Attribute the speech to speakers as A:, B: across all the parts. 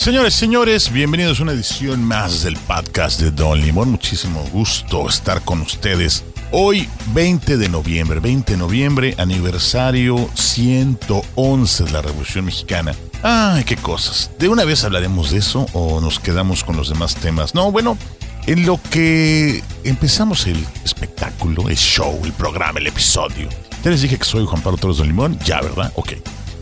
A: Señores, señores, bienvenidos a una edición más del podcast de Don Limón. Muchísimo gusto estar con ustedes. Hoy, 20 de noviembre, 20 de noviembre, aniversario 111 de la Revolución Mexicana. Ay, qué cosas. ¿De una vez hablaremos de eso o nos quedamos con los demás temas? No, bueno, en lo que empezamos el espectáculo, el show, el programa, el episodio. Ya les dije que soy Juan Pablo Torres Don Limón, ya, ¿verdad? Ok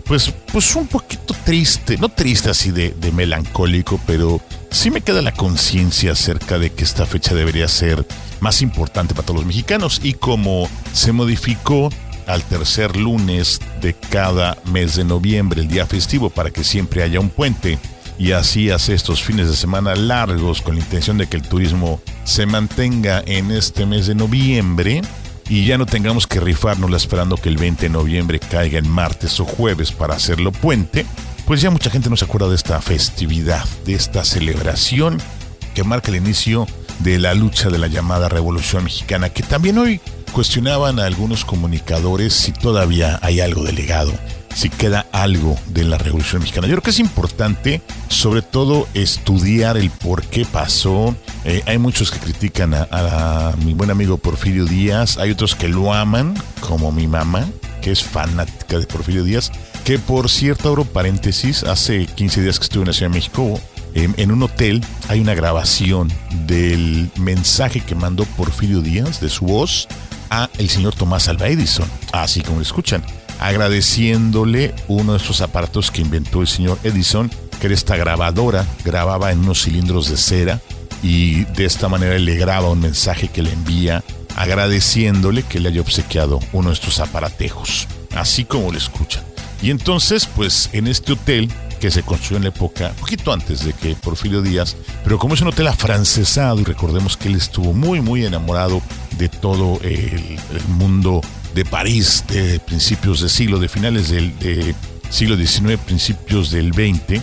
A: pues, pues un poquito triste, no triste así de, de melancólico, pero sí me queda la conciencia acerca de que esta fecha debería ser más importante para todos los mexicanos y como se modificó al tercer lunes de cada mes de noviembre, el día festivo, para que siempre haya un puente. Y así hace estos fines de semana largos con la intención de que el turismo se mantenga en este mes de noviembre y ya no tengamos que rifárnosla esperando que el 20 de noviembre caiga en martes o jueves para hacerlo puente, pues ya mucha gente no se acuerda de esta festividad, de esta celebración que marca el inicio de la lucha de la llamada Revolución Mexicana, que también hoy cuestionaban a algunos comunicadores si todavía hay algo de legado, si queda algo de la Revolución Mexicana. Yo creo que es importante, sobre todo, estudiar el por qué pasó. Eh, hay muchos que critican a, mi buen amigo Porfirio Díaz, hay otros que lo aman, como mi mamá, que es fanática de Porfirio Díaz, que por cierto, abro paréntesis, hace 15 días que estuve en la Ciudad de México, en, en un hotel hay una grabación del mensaje que mandó Porfirio Díaz de su voz a el señor Tomás Alva Edison, así como lo escuchan, agradeciéndole uno de esos aparatos que inventó el señor Edison, que era esta grabadora, grababa en unos cilindros de cera y de esta manera le graba un mensaje que le envía agradeciéndole que le haya obsequiado uno de estos aparatejos, así como lo escuchan. Y entonces, pues en este hotel que se construyó en la época, poquito antes de que Porfirio Díaz, pero como es un hotel afrancesado y recordemos que él estuvo muy, muy enamorado de todo el mundo de París de principios de siglo, de finales del de siglo XIX, principios del XX,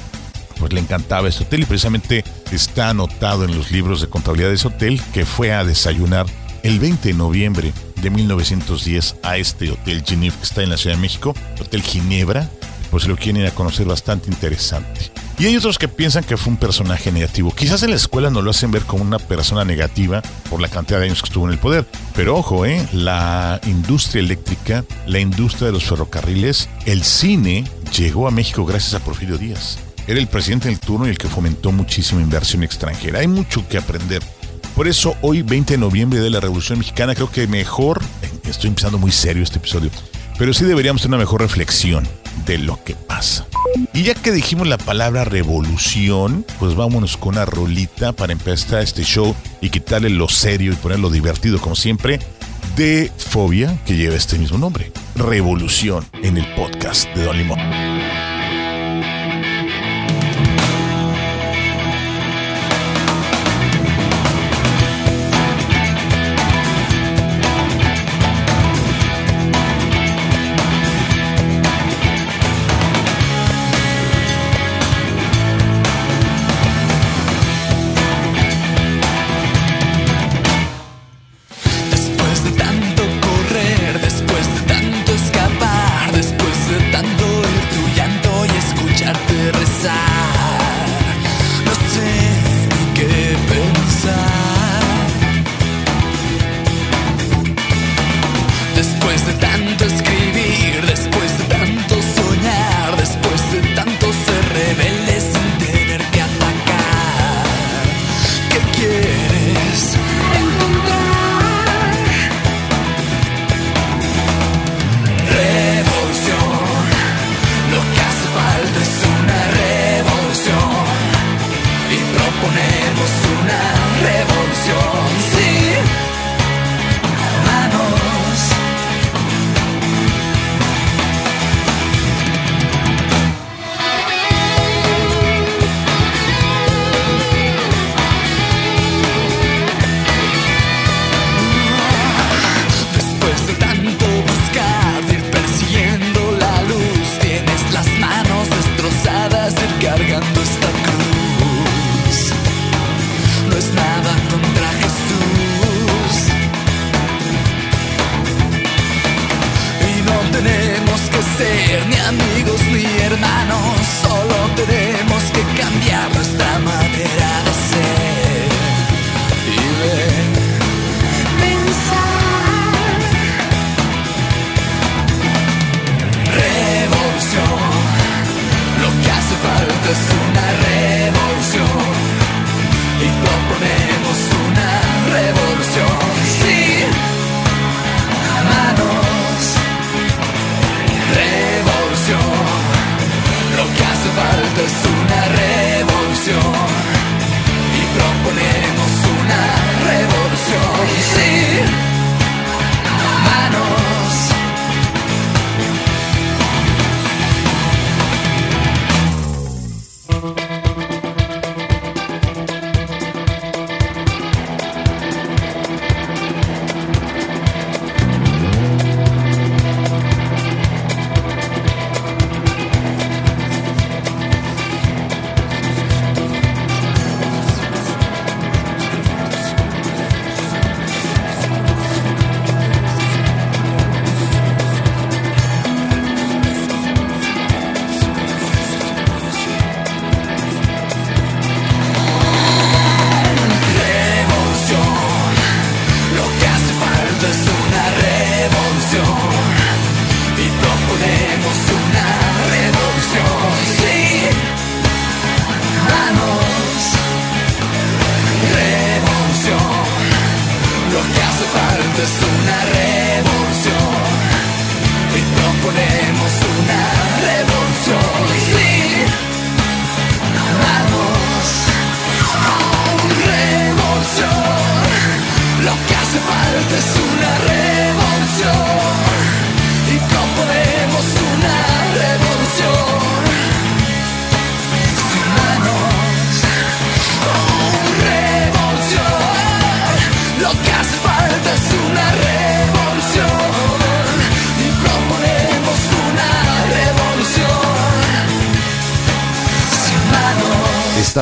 A: pues le encantaba este hotel y precisamente está anotado en los libros de contabilidad de ese hotel que fue a desayunar el 20 de noviembre de 1910 a este hotel Genève que está en la Ciudad de México, Hotel Ginebra, pues lo quieren ir a conocer bastante interesante. Y hay otros que piensan que fue un personaje negativo. Quizás en la escuela no lo hacen ver como una persona negativa por la cantidad de años que estuvo en el poder. Pero ojo, ¿eh? la industria eléctrica, la industria de los ferrocarriles, el cine llegó a México gracias a Porfirio Díaz. Era el presidente del turno y el que fomentó muchísima inversión extranjera. Hay mucho que aprender. Por eso hoy, 20 de noviembre de la Revolución Mexicana, creo que mejor, estoy empezando muy serio este episodio, pero sí deberíamos tener una mejor reflexión de lo que pasa. Y ya que dijimos la palabra revolución, pues vámonos con una rolita para empezar este show y quitarle lo serio y ponerlo divertido como siempre de Fobia, que lleva este mismo nombre. Revolución en el podcast de Don Limón.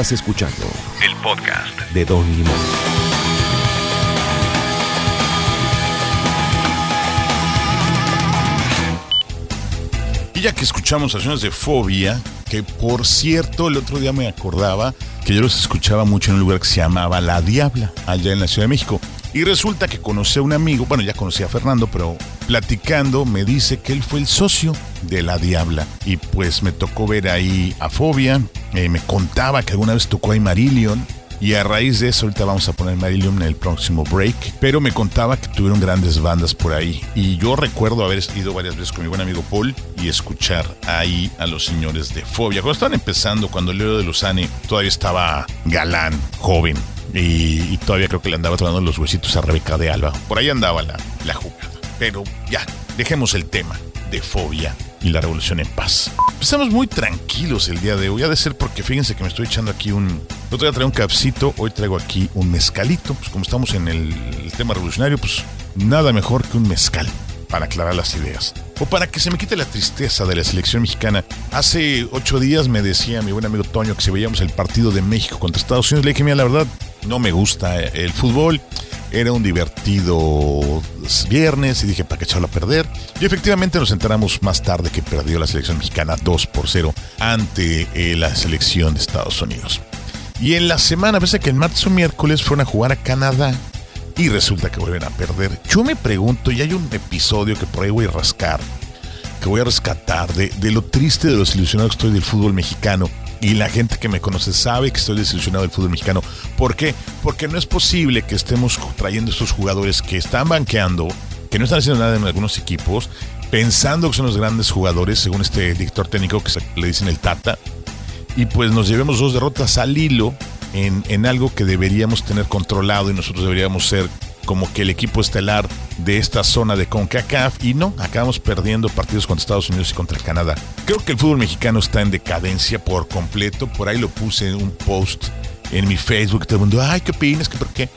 B: Estás escuchando
C: El podcast.
B: de Don Limón.
A: Y ya que escuchamos canciones de Fobia, que por cierto el otro día me acordaba que yo los escuchaba mucho en un lugar que se llamaba La Diabla, allá en la Ciudad de México. Y resulta que conocí a un amigo, bueno, ya conocí a Fernando, pero platicando me dice que él fue el socio de La Diabla. Y pues me tocó ver ahí a Fobia, eh, me contaba que alguna vez tocó ahí Marillion. Y a raíz de eso, ahorita vamos a poner Marillion en el próximo break. Pero me contaba que tuvieron grandes bandas por ahí. Y yo recuerdo haber ido varias veces con mi buen amigo Paul y escuchar ahí a los señores de Fobia. Cuando estaban empezando, cuando Leo de Lozane todavía estaba galán, joven. Y, todavía creo que le andaba tomando los huesitos a Rebeca de Alba. Por ahí andaba la, la. Pero ya, dejemos el tema de Fobia y la revolución en paz. Estamos muy tranquilos el día de hoy. Ha de ser porque fíjense que me estoy echando aquí un. El otro día traía un capsito, hoy traigo aquí un mezcalito. Pues como estamos en el, el tema revolucionario, pues nada mejor que un mezcal para aclarar las ideas. O para que se me quite la tristeza de la selección mexicana. Hace ocho días me decía mi buen amigo Toño que si veíamos el partido de México contra Estados Unidos, le dije, mira, la verdad, no me gusta el fútbol. Era un divertido viernes y dije, ¿para qué echarlo a perder? Y efectivamente nos enteramos más tarde que perdió la selección mexicana 2 por 0 ante eh, la selección de Estados Unidos. Y en la semana, parece que el martes o miércoles fueron a jugar a Canadá y resulta que vuelven a perder. Yo me pregunto, y hay un episodio que por ahí voy a rascar, que voy a rescatar de, de lo triste, de lo desilusionado que estoy del fútbol mexicano. Y la gente que me conoce sabe que estoy desilusionado del fútbol mexicano. ¿Por qué? Porque no es posible que estemos trayendo estos jugadores que están banqueando, que no están haciendo nada en algunos equipos, pensando que son los grandes jugadores, según este director técnico que le dicen el Tata, y pues nos llevemos dos derrotas al hilo en, en algo que deberíamos tener controlado y nosotros deberíamos ser como que el equipo estelar de esta zona de CONCACAF y no, acabamos perdiendo partidos contra Estados Unidos y contra Canadá. Creo que el fútbol mexicano está en decadencia por completo, por ahí lo puse en un post en mi Facebook, todo el mundo, ay, ¿qué opinas? ¿Qué por qué?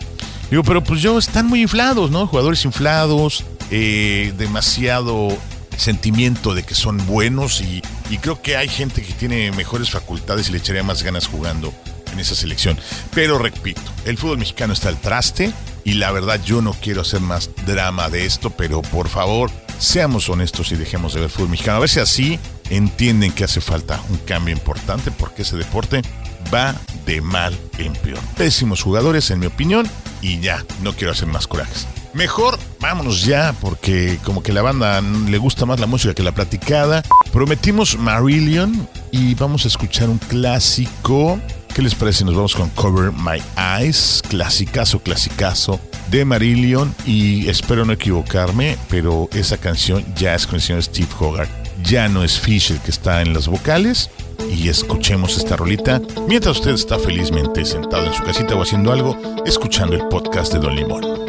A: Digo, pero pues yo, están muy inflados, ¿no? Jugadores inflados, eh, demasiado sentimiento de que son buenos y, y creo que hay gente que tiene mejores facultades y le echaría más ganas jugando
D: en esa selección. Pero repito, el fútbol mexicano está al traste y la verdad yo no quiero hacer más drama de esto, pero por favor, seamos honestos y dejemos de ver fútbol mexicano. A ver si así entienden que hace falta un cambio importante porque ese deporte va de mal en peor. Pésimos jugadores, en mi opinión, y ya, no quiero hacer más corajes. Mejor vámonos ya, porque como que la banda le gusta más la música que la platicada. Prometimos Marillion y vamos a escuchar un clásico. ¿Qué les parece? Nos vamos con Cover My Eyes, clasicazo, clasicazo de Marillion. Y espero no equivocarme, pero esa canción ya es con el señor Steve Hogarth. Ya no es Fish el que está en las vocales y escuchemos esta rolita mientras usted está felizmente sentado en su casita o haciendo algo, escuchando el podcast de Don Limón.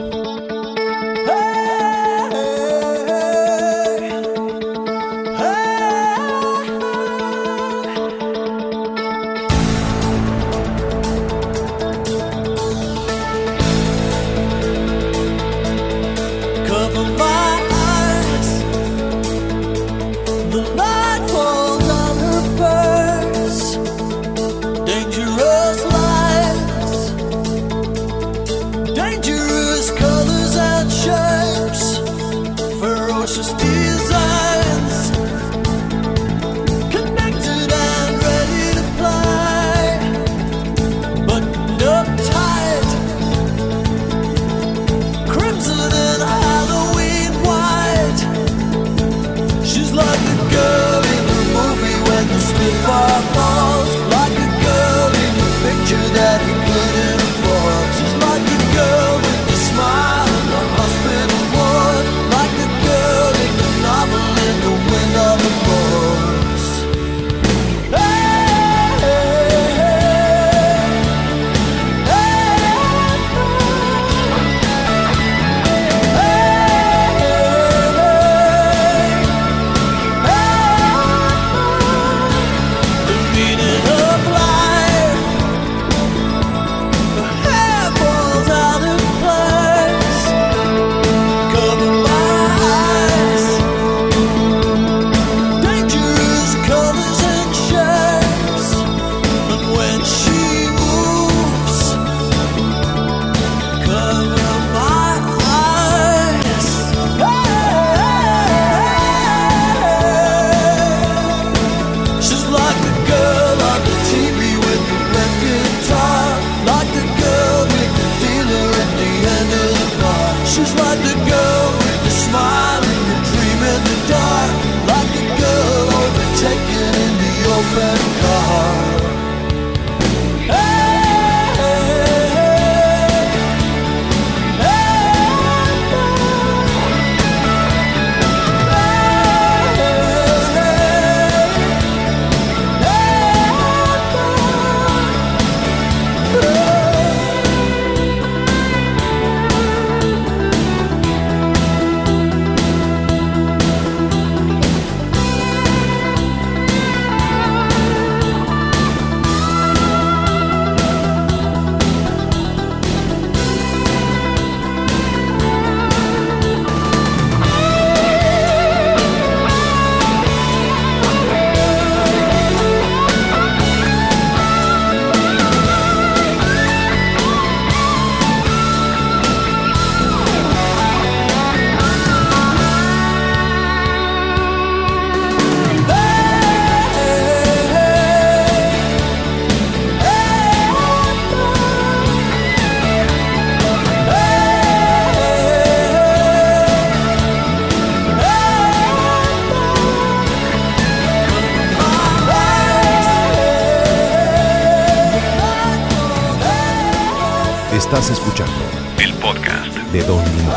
B: Estás escuchando el podcast de Don Limón.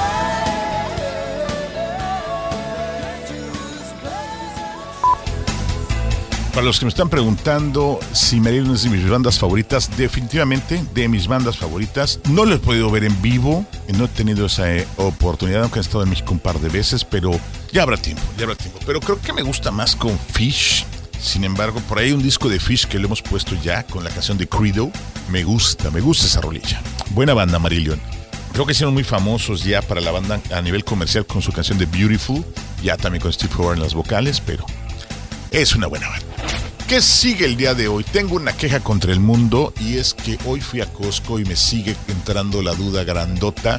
D: Para los que me están preguntando si Marillion es de mis bandas favoritas, definitivamente de mis bandas favoritas. No lo he podido ver en vivo, no he tenido esa eh, oportunidad, aunque he estado en México un par de veces, pero ya habrá tiempo, ya habrá tiempo. Pero creo que me gusta más con Fish. Sin embargo, por ahí un disco de Fish que lo hemos puesto ya con la canción de Credo. Me gusta, me gusta esa rolilla. Buena banda, Marillion. Creo que hicieron muy famosos ya para la banda a nivel comercial con su canción de Beautiful, ya también con Steve Howard en las vocales, pero es una buena banda.
A: ¿Qué sigue el día de hoy? Tengo una queja contra el mundo y es que hoy fui a Costco y me sigue entrando la duda grandota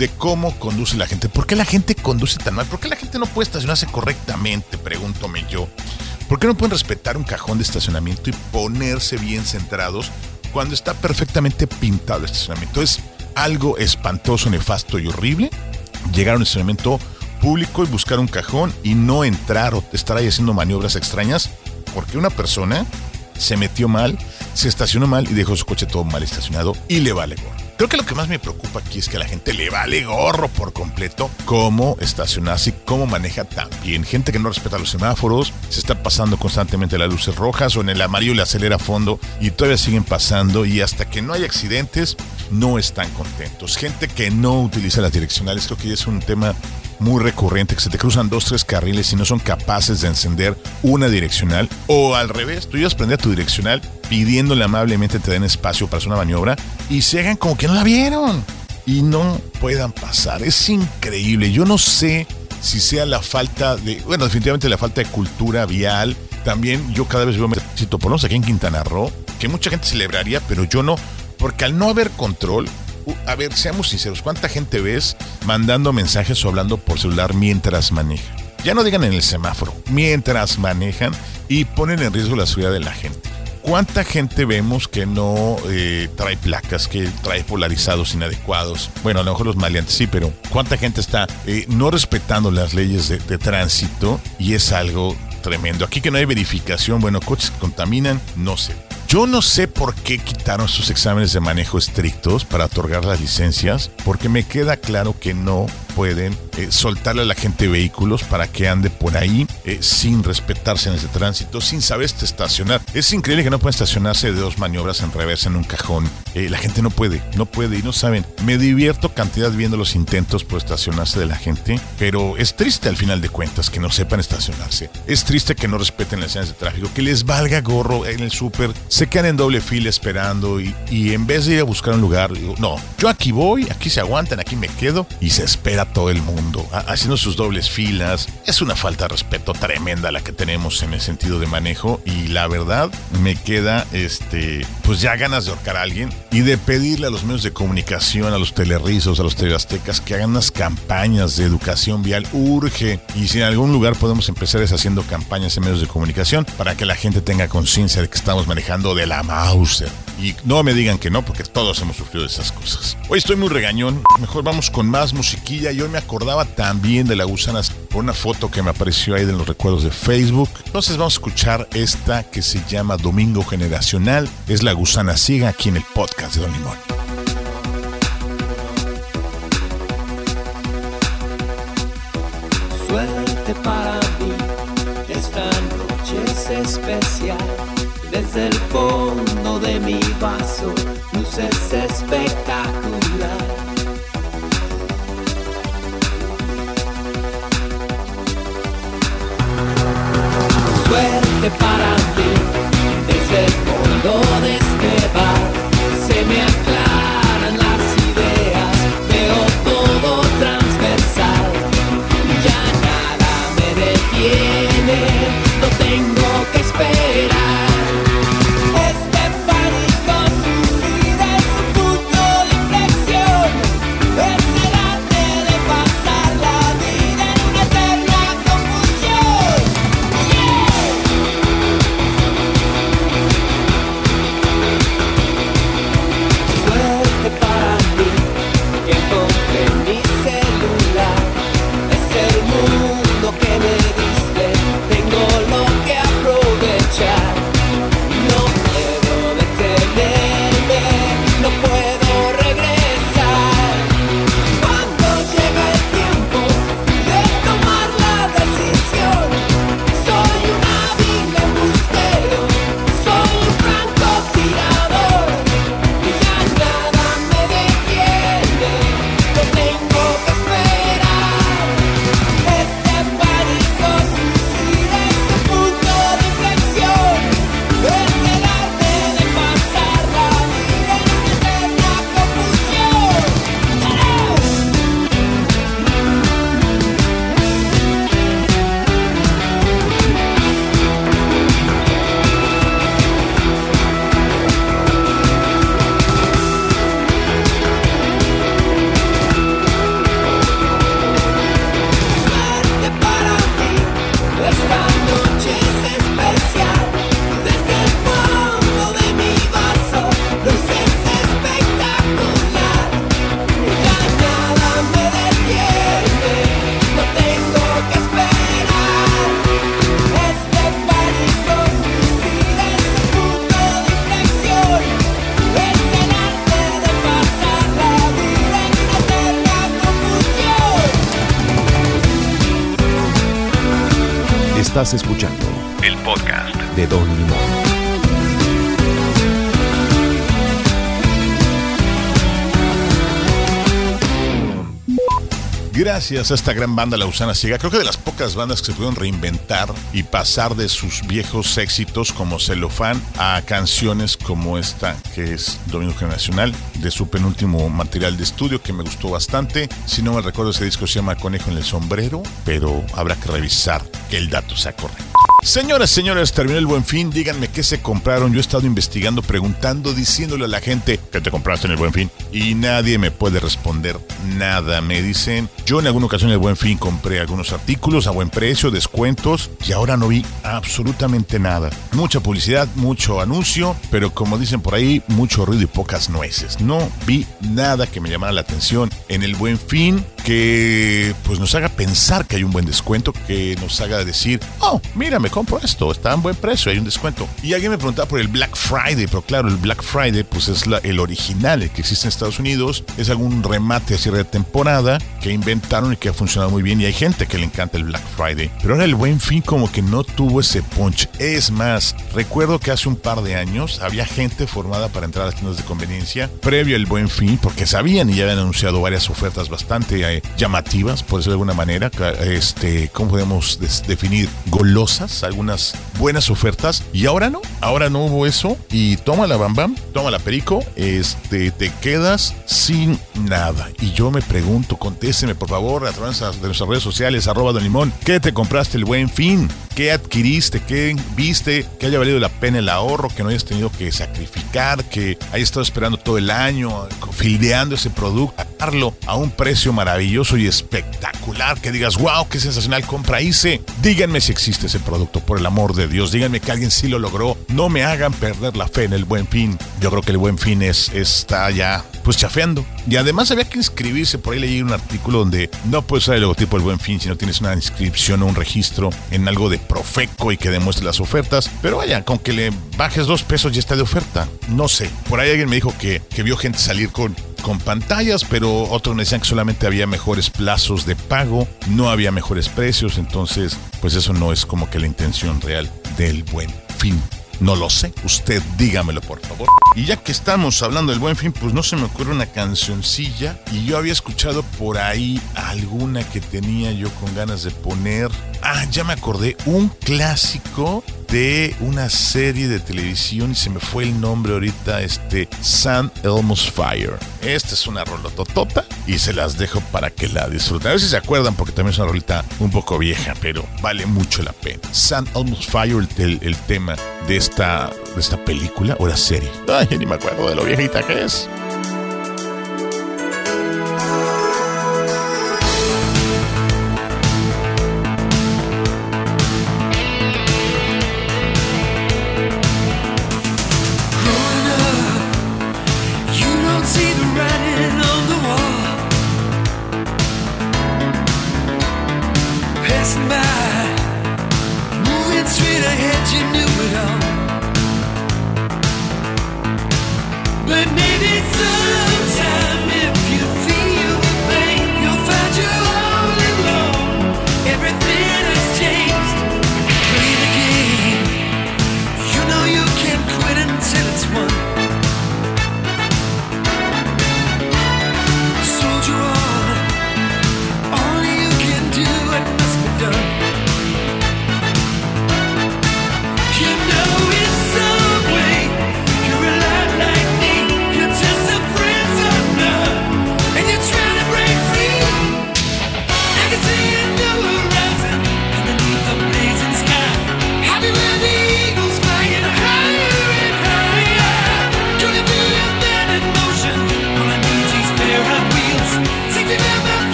A: de cómo conduce la gente. ¿Por qué la gente conduce tan mal? ¿Por qué la gente no puede estacionarse correctamente? Pregúntome yo. ¿Por qué no pueden respetar un cajón de estacionamiento y ponerse bien centrados cuando está perfectamente pintado el estacionamiento? Es algo espantoso, nefasto y horrible. Llegar a un estacionamiento público y buscar un cajón y no entrar o estar ahí haciendo maniobras extrañas porque una persona se metió mal, se estacionó mal y dejó su coche todo mal estacionado y le vale gorro. Creo que lo que más me preocupa aquí es que a la gente le vale gorro por completo cómo estacionarse y cómo maneja también. Gente que no respeta los semáforos, se está pasando constantemente las luces rojas o en el amarillo le acelera a fondo y todavía siguen pasando y hasta que no hay accidentes no están contentos. Gente que no utiliza las direccionales, creo que es un tema muy recurrente que se te cruzan dos, tres carriles y no son capaces de encender una direccional. O al revés, tú ibas a prender tu direccional pidiéndole amablemente te den espacio para hacer una maniobra y se hagan como que no la vieron y no puedan pasar. Es increíble. Yo no sé si sea la falta de, bueno, definitivamente la falta de cultura vial. También yo cada vez veo, por lo menos aquí en Quintana Roo, que mucha gente celebraría, pero yo no, porque al no haber control, a ver, seamos sinceros, ¿cuánta gente ves mandando mensajes o hablando por celular mientras manejan? Ya no digan en el semáforo, mientras manejan y ponen en riesgo la seguridad de la gente. ¿Cuánta gente vemos que no eh, trae placas, que trae polarizados inadecuados? Bueno, a lo mejor los maleantes sí, pero ¿cuánta gente está eh, no respetando las leyes de, de tránsito? Y es algo tremendo. Aquí que no hay verificación, bueno, coches que contaminan, no sé. Yo no sé por qué quitaron sus exámenes de manejo estrictos para otorgar las licencias, porque me queda claro que no pueden eh, soltarle a la gente vehículos para que ande por ahí eh, sin respetarse en ese tránsito, sin saber estacionar. Es increíble que no puedan estacionarse de dos maniobras en reversa en un cajón. Eh, la gente no puede, no puede y no saben. Me divierto cantidad viendo los intentos por estacionarse de la gente, pero es triste al final de cuentas que no sepan estacionarse. Es triste que no respeten las señales de tráfico, que les valga gorro en el súper, se quedan en doble fila esperando y, y en vez de ir a buscar un lugar, digo, no, yo aquí voy, aquí se aguantan, aquí me quedo y se espera todo el mundo, haciendo sus dobles filas. Es una falta de respeto tremenda la que tenemos en el sentido de manejo y la verdad me queda, este, pues ya ganas de ahorcar a alguien y de pedirle a los medios de comunicación, a los telerrizos, a los teleaztecas que hagan unas campañas de educación vial. Urge. Y si en algún lugar podemos empezar es haciendo campañas en medios de comunicación para que la gente tenga conciencia de que estamos manejando de la Mauser. Y no me digan que no, porque todos hemos sufrido de esas cosas. Hoy estoy muy regañón. Mejor vamos con más musiquilla. Y hoy me acordaba también de la gusana por una foto que me apareció ahí de los recuerdos de Facebook. Entonces vamos a escuchar esta que se llama Domingo Generacional. Es la gusana ciega aquí en el podcast de Don Limón.
C: Suerte para mí, esta noche es especial. Desde el fondo de mi vaso, luces espectacular. Suerte para mí, desde el fondo de este bar, se me
A: Gracias a esta gran banda Lausana Ciega, creo que de las pocas bandas que se pudieron reinventar y pasar de sus viejos éxitos como Celofán a canciones como esta que es Domingo Nacional, de su penúltimo material de estudio que me gustó bastante. Si no me recuerdo, ese disco se llama Conejo en el Sombrero, pero habrá que revisar que el dato sea correcto. Señoras, señores, terminó el buen fin. Díganme qué se compraron. Yo he estado investigando, preguntando, diciéndole a la gente que te compraste en el buen fin. Y nadie me puede responder nada. Me dicen, yo en alguna ocasión en el buen fin compré algunos artículos a buen precio, descuentos, y ahora no vi absolutamente nada. Mucha publicidad, mucho anuncio, pero como dicen por ahí, mucho ruido y pocas nueces. No vi nada que me llamara la atención en el buen fin que pues nos haga pensar que hay un buen descuento, que nos haga decir, oh, mira, me compro esto, está a buen precio, hay un descuento. Y alguien me preguntaba por el Black Friday, pero claro, el Black Friday pues es la, el original, que existe en Estados Unidos, es algún remate a cierre de temporada que inventaron y que ha funcionado muy bien y hay gente que le encanta el Black Friday. Pero ahora el Buen Fin como que no tuvo ese punch. Es más, recuerdo que hace un par de años había gente formada para entrar a las tiendas de conveniencia previo al Buen Fin porque sabían y ya habían anunciado varias ofertas bastante eh, llamativas, por decirlo de alguna manera, este, ¿cómo podemos definir? Golosas, algunas buenas ofertas, y ahora no, ahora no hubo eso, y toma la bam bam, toma la perico, este, te quedas sin nada. Y yo me pregunto, contésteme por favor a través de nuestras redes sociales, arroba Don Limón, ¿qué te compraste el buen fin? ¿Qué adquiriste? ¿Qué viste? Que haya valido la pena el ahorro, que no hayas tenido que sacrificar, que hayas estado esperando todo el año, fildeando ese producto, darlo a un precio maravilloso y espectacular, que digas, wow, qué sensacional compra hice. Díganme si existe ese producto, por el amor de Dios. Díganme que alguien sí lo logró. No me hagan perder la fe en el buen fin. Yo creo que el buen fin es, está ya pues chafeando. Y además había que inscribirse, por ahí leí un artículo donde no puedes usar el logotipo del buen fin si no tienes una inscripción o un registro en algo de Profeco y que demuestre las ofertas. Pero vaya, con que le bajes dos pesos ya está de oferta. No sé. Por ahí alguien me dijo que, que vio gente salir con con pantallas, pero otros me decían que solamente había mejores plazos de pago, no había mejores precios, entonces pues eso no es como que la intención real del buen fin. No lo sé, usted dígamelo por favor. Y ya que estamos hablando del buen fin, pues no se me ocurre una cancioncilla. Y yo había escuchado por ahí alguna que tenía yo con ganas de poner. Ah, ya me acordé, un clásico de una serie de televisión y se me fue el nombre ahorita, este San Elmo's Fire. Esta es una rolototota y se las dejo para que la disfruten. A ver si se acuerdan porque también es una rolita un poco vieja, pero vale mucho la pena. San Elmo's Fire, el, el, tema de esta, de esta película o la serie. Ay, ni me acuerdo de lo viejita que es.
B: to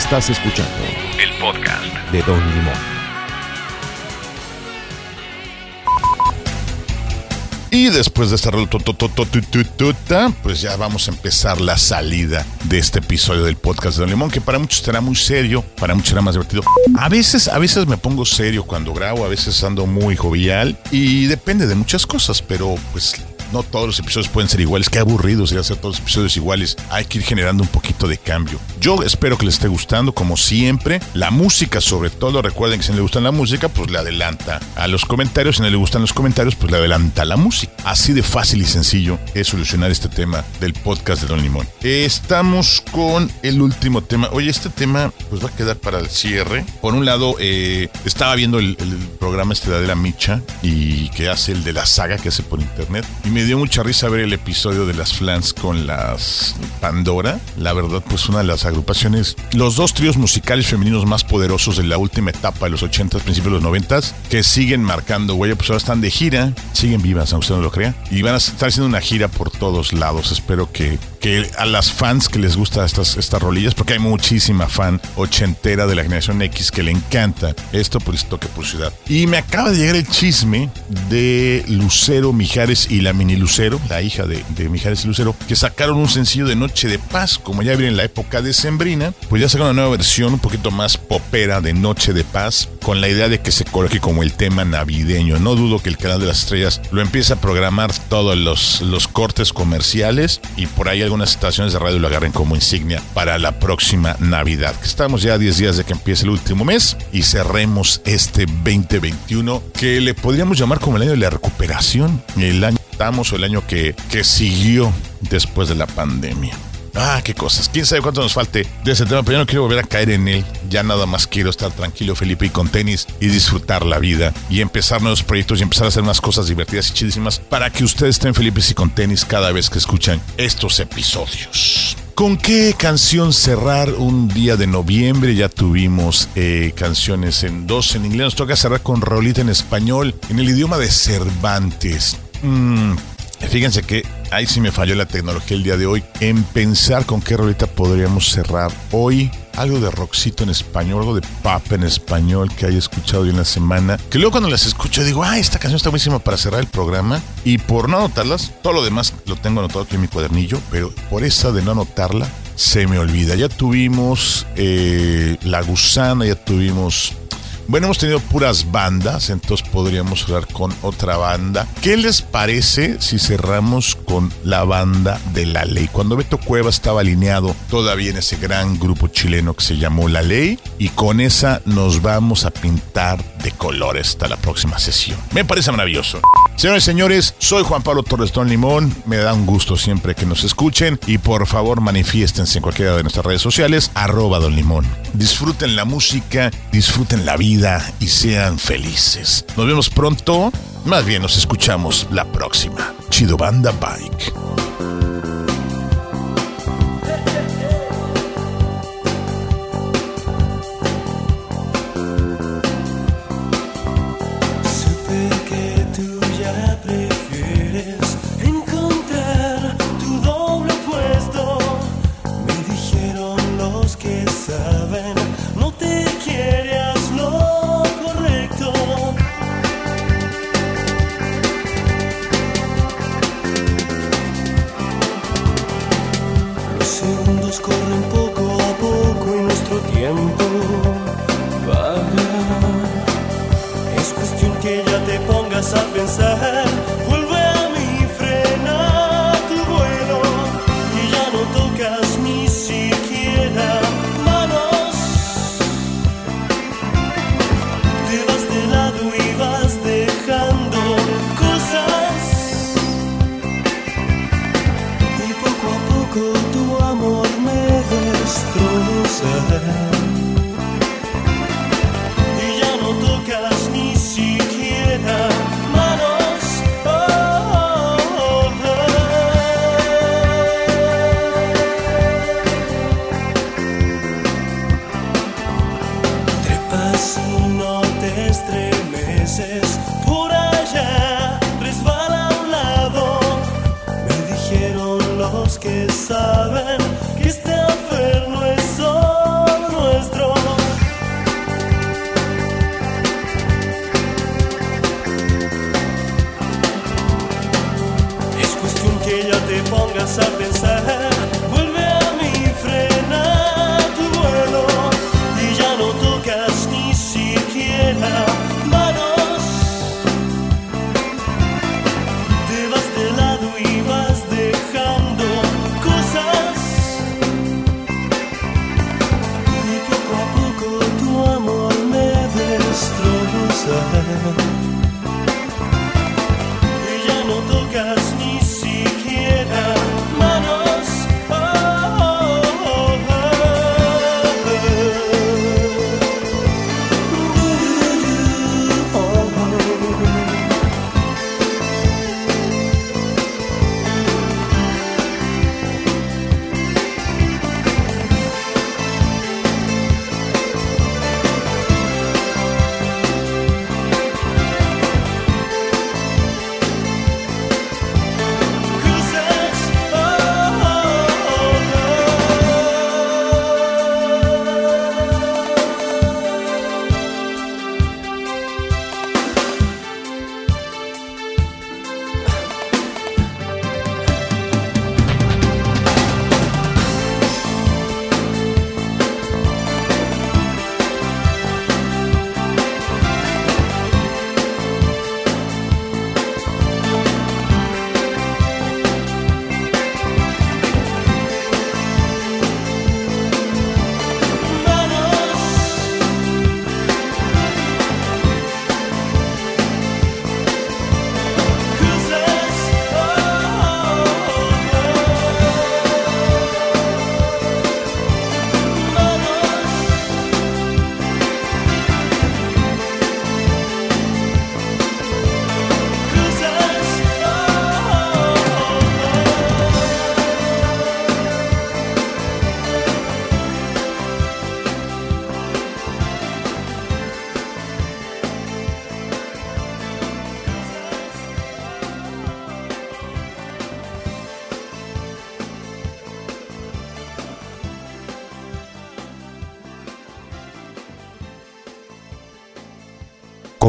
B: Estás escuchando
E: El podcast.
B: de Don Limón.
A: Y después de esta tuta, pues ya vamos a empezar la salida de este episodio del podcast de Don Limón, que para muchos será muy serio, para muchos será más divertido. A veces, a veces me pongo serio cuando grabo, a veces ando muy jovial y depende de muchas cosas, pero pues no todos los episodios pueden ser iguales. Qué aburrido sería hacer todos los episodios iguales. Hay que ir generando un poquito de cambio. Yo espero que les esté gustando, como siempre. La música, sobre todo, recuerden que si no le gusta la música, pues le adelanta a los comentarios. Si no le gustan los comentarios, pues le adelanta a la música. Así de fácil y sencillo es solucionar este tema del podcast de Don Limón. Estamos con el último tema. Oye, este tema pues va a quedar para el cierre. Por un lado, eh, estaba viendo el, el programa este de Adela Micha y que hace el de la saga que hace por internet. Y me dio mucha risa ver el episodio de las Flans con las Pandora. La verdad, pues una de las agrupaciones, los dos tríos musicales femeninos más poderosos de la última etapa de los 80s, principios de los 90s, que siguen marcando huella, pues ahora están de gira, siguen vivas, aunque usted no lo crea, y van a estar haciendo una gira por todos lados. Espero que, que a las fans que les gustan estas, estas rolillas, porque hay muchísima fan ochentera de la generación X que le encanta esto, pues toque por ciudad. Y me acaba de llegar el chisme de Lucero Mijares y la mini Lucero, la hija de, de Mijares y Lucero, que sacaron un sencillo de Noche de Paz, como ya viene en la época de Sembrina, pues ya sacaron una nueva versión un poquito más popera de Noche de Paz, con la idea de que se coloque como el tema navideño. No dudo que el canal de las estrellas lo empiece a programar todos los, los cortes comerciales y por ahí algunas estaciones de radio lo agarren como insignia para la próxima Navidad. Que estamos ya a 10 días de que empiece el último mes y cerremos este 2021 que le podríamos llamar como el año de la recuperación, el año estamos o el año que, que siguió después de la pandemia. Ah, qué cosas. Quién sabe cuánto nos falte de ese tema, pero yo no quiero volver a caer en él. Ya nada más quiero estar tranquilo, Felipe, y con tenis y disfrutar la vida y empezar nuevos proyectos y empezar a hacer unas cosas divertidas y chidísimas para que ustedes estén felices y con tenis cada vez que escuchan estos episodios. ¿Con qué canción cerrar un día de noviembre? Ya tuvimos eh, canciones en dos en inglés. Nos toca cerrar con rolita en español, en el idioma de Cervantes. Mm, Fíjense que ahí sí me falló la tecnología el día de hoy en pensar con qué rolita podríamos cerrar hoy. Algo de rockcito en español, algo de pop en español que haya escuchado yo en la semana. Que luego cuando las escucho digo, ah, esta canción está buenísima para cerrar el programa. Y por no anotarlas, todo lo demás lo tengo anotado aquí en mi cuadernillo, pero por esa de no anotarla, se me olvida. Ya tuvimos eh, La Gusana, ya tuvimos bueno, hemos tenido puras bandas, entonces podríamos hablar con otra banda. ¿Qué les parece si cerramos con la banda de La Ley? Cuando Beto Cueva estaba alineado todavía en ese gran grupo chileno que se llamó La Ley, y con esa nos vamos a pintar de color hasta la próxima sesión. Me parece maravilloso. Señores y señores, soy Juan Pablo Torres Don Limón. Me da un gusto siempre que nos escuchen y por favor manifiéstense en cualquiera de nuestras redes sociales, arroba Don Limón. Disfruten la música, disfruten la vida y sean felices. Nos vemos pronto, más bien nos escuchamos la próxima. Chido Banda Bike.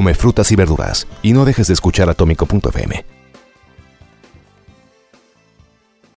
B: Come frutas y verduras y no dejes de escuchar Atómico.fm.